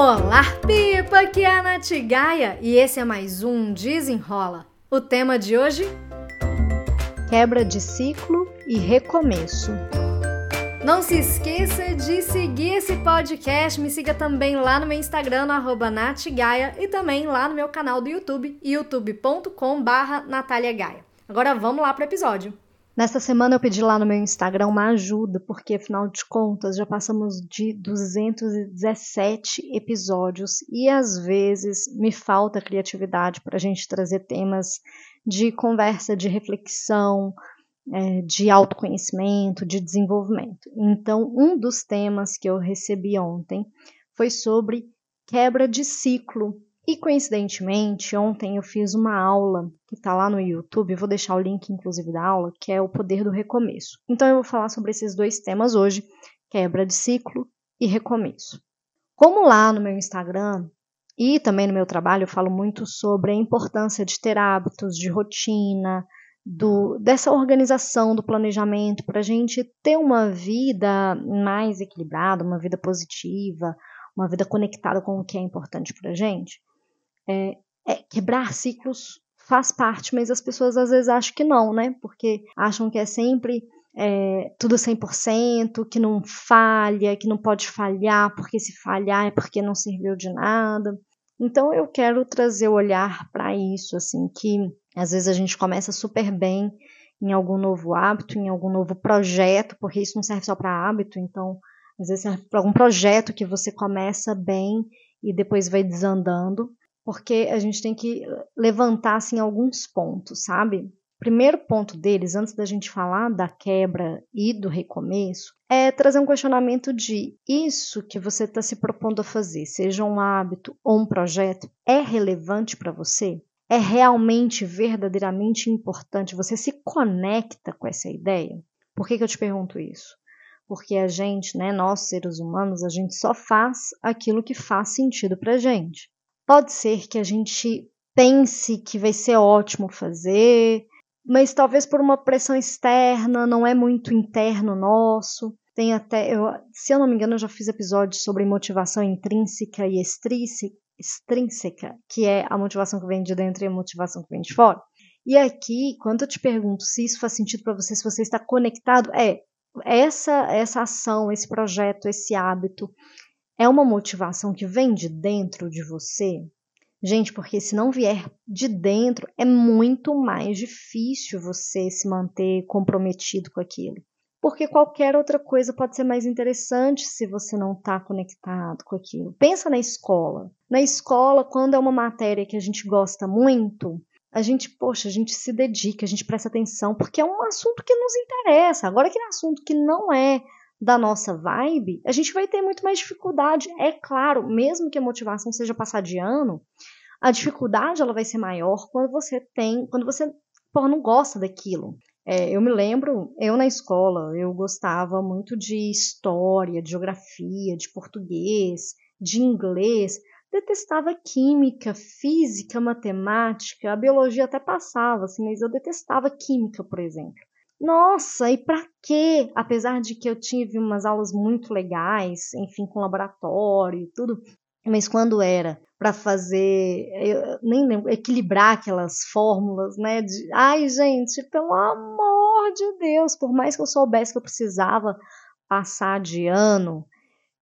Olá, Pipa! Aqui é a Nath Gaia e esse é mais um Desenrola. O tema de hoje? Quebra de ciclo e recomeço. Não se esqueça de seguir esse podcast. Me siga também lá no meu Instagram, no arroba natgaia, e também lá no meu canal do YouTube, youtube.com barra Agora vamos lá para o episódio. Nessa semana eu pedi lá no meu Instagram uma ajuda, porque afinal de contas já passamos de 217 episódios e às vezes me falta criatividade para a gente trazer temas de conversa, de reflexão, é, de autoconhecimento, de desenvolvimento. Então, um dos temas que eu recebi ontem foi sobre quebra de ciclo e coincidentemente, ontem eu fiz uma aula que está lá no YouTube, vou deixar o link inclusive da aula, que é o poder do recomeço. Então eu vou falar sobre esses dois temas hoje, quebra de ciclo e recomeço. Como lá no meu Instagram e também no meu trabalho eu falo muito sobre a importância de ter hábitos, de rotina, do, dessa organização do planejamento para a gente ter uma vida mais equilibrada, uma vida positiva, uma vida conectada com o que é importante para a gente é, é, quebrar ciclos faz parte, mas as pessoas às vezes acham que não, né? Porque acham que é sempre é, tudo 100%, que não falha, que não pode falhar, porque se falhar é porque não serviu de nada. Então eu quero trazer o olhar para isso, assim, que às vezes a gente começa super bem em algum novo hábito, em algum novo projeto, porque isso não serve só para hábito, então às vezes serve para algum projeto que você começa bem e depois vai desandando porque a gente tem que levantar assim alguns pontos, sabe? Primeiro ponto deles, antes da gente falar da quebra e do recomeço, é trazer um questionamento de isso que você está se propondo a fazer, seja um hábito ou um projeto, é relevante para você? É realmente, verdadeiramente importante? Você se conecta com essa ideia? Por que, que eu te pergunto isso? Porque a gente, né, nós seres humanos, a gente só faz aquilo que faz sentido para gente. Pode ser que a gente pense que vai ser ótimo fazer, mas talvez por uma pressão externa, não é muito interno nosso. Tem até, eu, se eu não me engano, eu já fiz episódios sobre motivação intrínseca e extrínseca, que é a motivação que vem de dentro e a motivação que vem de fora. E aqui, quando eu te pergunto se isso faz sentido para você, se você está conectado, é essa essa ação, esse projeto, esse hábito, é uma motivação que vem de dentro de você? Gente, porque se não vier de dentro, é muito mais difícil você se manter comprometido com aquilo. Porque qualquer outra coisa pode ser mais interessante se você não está conectado com aquilo. Pensa na escola. Na escola, quando é uma matéria que a gente gosta muito, a gente, poxa, a gente se dedica, a gente presta atenção, porque é um assunto que nos interessa. Agora, aquele assunto que não é da nossa vibe, a gente vai ter muito mais dificuldade. É claro, mesmo que a motivação seja passar de ano, a dificuldade ela vai ser maior quando você tem, quando você porra, não gosta daquilo. É, eu me lembro, eu na escola, eu gostava muito de história, de geografia, de português, de inglês, detestava química, física, matemática, a biologia até passava, assim, mas eu detestava química, por exemplo. Nossa, e para quê? Apesar de que eu tive umas aulas muito legais, enfim, com laboratório e tudo, mas quando era para fazer, eu nem lembro, equilibrar aquelas fórmulas, né? De, ai, gente, pelo amor de Deus, por mais que eu soubesse que eu precisava passar de ano,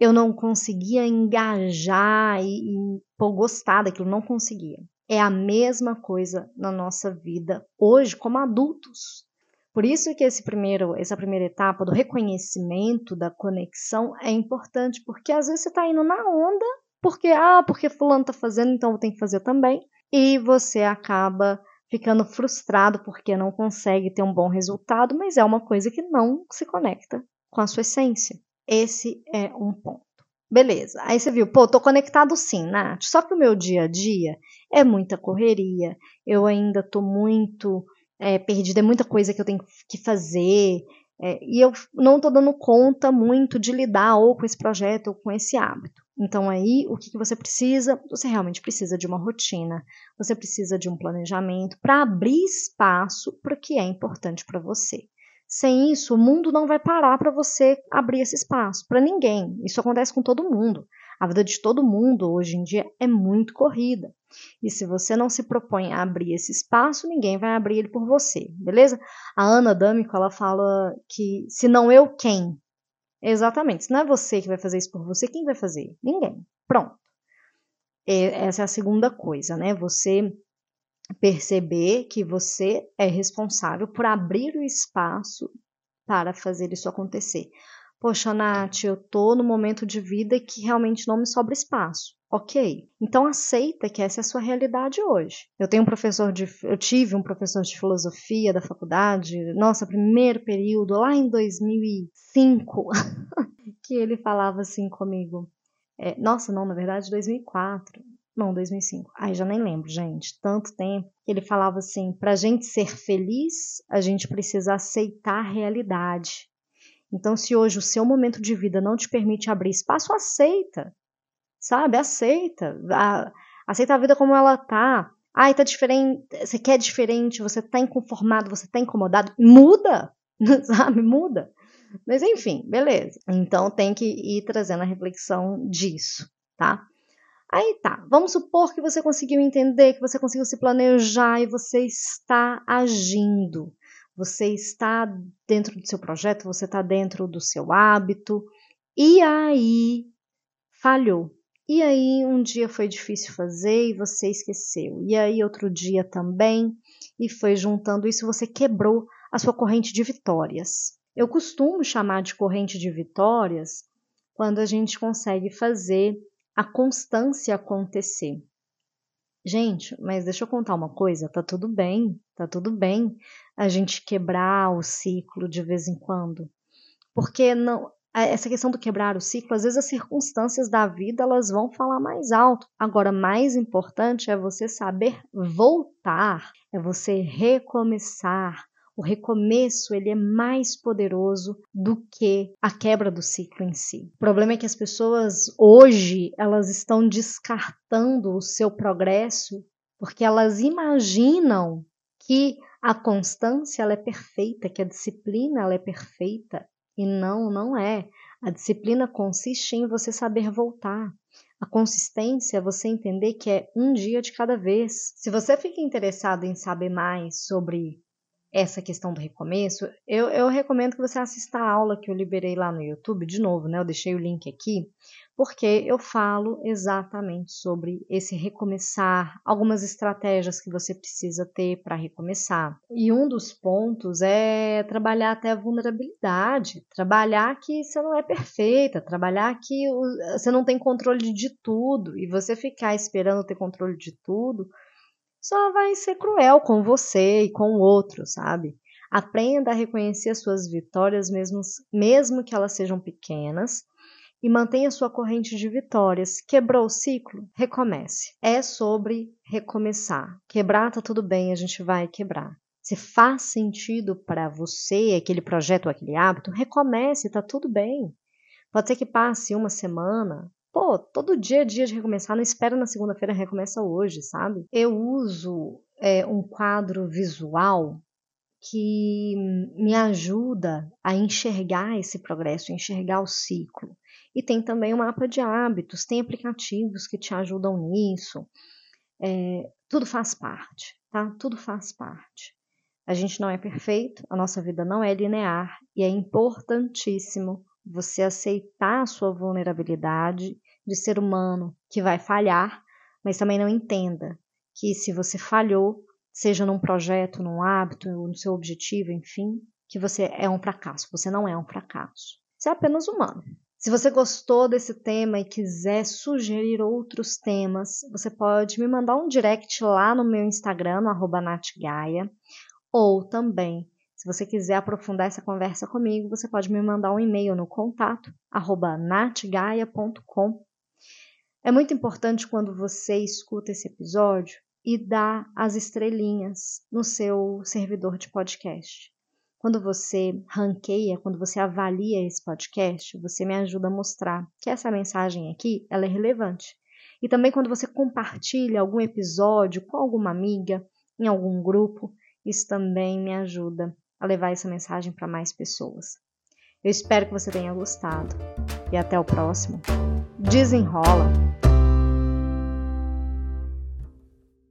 eu não conseguia engajar e, e pô, gostar daquilo, não conseguia. É a mesma coisa na nossa vida hoje como adultos. Por isso que esse primeiro, essa primeira etapa do reconhecimento da conexão é importante, porque às vezes você está indo na onda, porque ah, porque fulano está fazendo, então eu tenho que fazer também, e você acaba ficando frustrado porque não consegue ter um bom resultado, mas é uma coisa que não se conecta com a sua essência. Esse é um ponto. Beleza. Aí você viu, pô, tô conectado sim, Nath. Só que o meu dia a dia é muita correria. Eu ainda tô muito é, perdida, é muita coisa que eu tenho que fazer, é, e eu não estou dando conta muito de lidar ou com esse projeto ou com esse hábito. Então, aí, o que, que você precisa? Você realmente precisa de uma rotina, você precisa de um planejamento para abrir espaço para o que é importante para você. Sem isso, o mundo não vai parar para você abrir esse espaço, para ninguém. Isso acontece com todo mundo. A vida de todo mundo hoje em dia é muito corrida. E se você não se propõe a abrir esse espaço, ninguém vai abrir ele por você, beleza? A Ana D'Amico, ela fala que se não eu, quem? Exatamente. Se não é você que vai fazer isso por você, quem vai fazer? Ninguém. Pronto. Essa é a segunda coisa, né? Você perceber que você é responsável por abrir o espaço para fazer isso acontecer. Poxa, Nath, eu tô no momento de vida que realmente não me sobra espaço. Ok. Então aceita que essa é a sua realidade hoje. Eu tenho um professor de. Eu tive um professor de filosofia da faculdade, nossa, primeiro período, lá em 2005, que ele falava assim comigo. É, nossa, não, na verdade, 2004. Não, 2005. Ai, já nem lembro, gente. Tanto tempo. Ele falava assim: pra gente ser feliz, a gente precisa aceitar a realidade. Então, se hoje o seu momento de vida não te permite abrir espaço, aceita. Sabe? Aceita. aceita a vida como ela tá. Ai, tá diferente. Você quer diferente, você tá inconformado, você tá incomodado. Muda! Sabe? Muda. Mas enfim, beleza. Então tem que ir trazendo a reflexão disso, tá? Aí tá, vamos supor que você conseguiu entender, que você conseguiu se planejar e você está agindo. Você está dentro do seu projeto, você está dentro do seu hábito, e aí falhou. E aí um dia foi difícil fazer e você esqueceu. E aí outro dia também, e foi juntando isso, você quebrou a sua corrente de vitórias. Eu costumo chamar de corrente de vitórias quando a gente consegue fazer a constância acontecer. Gente, mas deixa eu contar uma coisa, tá tudo bem, tá tudo bem a gente quebrar o ciclo de vez em quando. Porque não, essa questão do quebrar o ciclo, às vezes as circunstâncias da vida elas vão falar mais alto. Agora, mais importante é você saber voltar, é você recomeçar, o recomeço ele é mais poderoso do que a quebra do ciclo em si. O problema é que as pessoas hoje elas estão descartando o seu progresso porque elas imaginam que a constância ela é perfeita, que a disciplina ela é perfeita e não, não é. A disciplina consiste em você saber voltar. A consistência é você entender que é um dia de cada vez. Se você fica interessado em saber mais sobre essa questão do recomeço, eu, eu recomendo que você assista a aula que eu liberei lá no YouTube, de novo, né? Eu deixei o link aqui, porque eu falo exatamente sobre esse recomeçar, algumas estratégias que você precisa ter para recomeçar. E um dos pontos é trabalhar até a vulnerabilidade, trabalhar que você não é perfeita, trabalhar que você não tem controle de tudo e você ficar esperando ter controle de tudo só vai ser cruel com você e com o outro, sabe? Aprenda a reconhecer as suas vitórias, mesmo, mesmo que elas sejam pequenas, e mantenha sua corrente de vitórias. Quebrou o ciclo? Recomece. É sobre recomeçar. Quebrar tá tudo bem, a gente vai quebrar. Se faz sentido para você aquele projeto ou aquele hábito, recomece, tá tudo bem. Pode ser que passe uma semana, Todo dia é dia de recomeçar, não espera na segunda-feira, recomeça hoje, sabe? Eu uso é, um quadro visual que me ajuda a enxergar esse progresso, enxergar o ciclo. E tem também um mapa de hábitos, tem aplicativos que te ajudam nisso. É, tudo faz parte, tá? Tudo faz parte. A gente não é perfeito, a nossa vida não é linear e é importantíssimo você aceitar a sua vulnerabilidade de ser humano que vai falhar, mas também não entenda que se você falhou, seja num projeto, num hábito, no seu objetivo, enfim, que você é um fracasso. Você não é um fracasso. Você é apenas humano. Se você gostou desse tema e quiser sugerir outros temas, você pode me mandar um direct lá no meu Instagram, no natgaia, ou também se você quiser aprofundar essa conversa comigo, você pode me mandar um e-mail no contato natgaia.com. É muito importante quando você escuta esse episódio e dá as estrelinhas no seu servidor de podcast. Quando você ranqueia, quando você avalia esse podcast, você me ajuda a mostrar que essa mensagem aqui ela é relevante. E também quando você compartilha algum episódio com alguma amiga, em algum grupo, isso também me ajuda a levar essa mensagem para mais pessoas. Eu espero que você tenha gostado e até o próximo. desenrola.